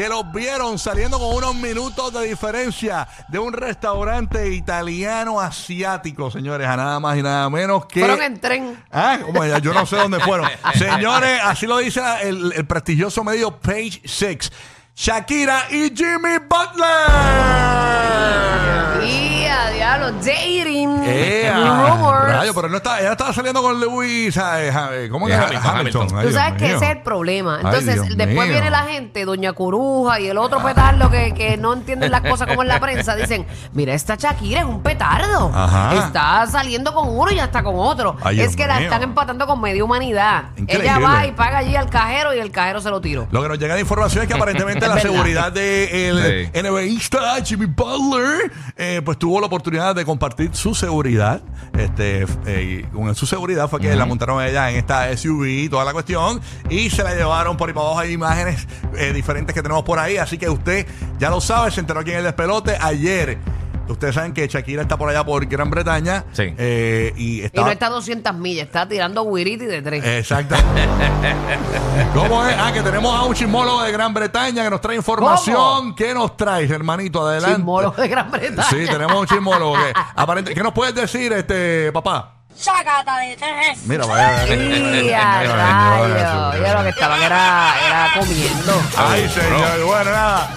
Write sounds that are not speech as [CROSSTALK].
que los vieron saliendo con unos minutos de diferencia de un restaurante italiano asiático, señores, a nada más y nada menos que. Fueron en tren. Ah, como ya, yo no sé dónde fueron. [LAUGHS] Señores, así lo dice el, el prestigioso medio Page Six. Shakira y Jimmy Butler. Diablo, dating. Eh, Rumors. rayo, pero no está, ella estaba saliendo con Lewis, ¿sabes? Eh, ¿cómo que Hamilton? Hamilton. Ay, Tú Dios sabes que mío. ese es el problema. Ay, Entonces, Dios después mío. viene la gente, Doña Coruja y el otro petardo que, que no entienden las cosas como en la prensa. Dicen, mira, esta Shakira es un petardo. Ajá. Está saliendo con uno y ya está con otro. Ay, Dios es que la mío. están empatando con media humanidad. Increíble. Ella va y paga allí al cajero y el cajero se lo tiró. Lo que nos llega de información es que aparentemente [LAUGHS] la verdad. seguridad de el Sí. NBAista Jimmy Butler eh, pues tuvo la oportunidad de compartir su seguridad. Este, eh, y con su seguridad fue que la montaron a ella en esta SUV y toda la cuestión y se la llevaron por ahí para abajo. Hay imágenes eh, diferentes que tenemos por ahí, así que usted ya lo sabe, se enteró aquí en el despelote ayer. Ustedes saben que Shakira está por allá por Gran Bretaña Sí. eh, y Y está no está a 200 millas, está tirando guiriti de tres. Exacto. ¿Cómo es? Ah, que tenemos a un chismólogo de Gran Bretaña que nos trae información. ¿Cómo? ¿Qué nos traes, hermanito? Adelante. Chismólogo de Gran Bretaña. Sí, tenemos un chismólogo. Que, aparente, ¿Qué nos puedes decir, este papá? Sácata de tres. Mira, vaya. Y a rayo. Ya lo que estaban era, era comiendo. Ay, señor. Bueno, nada.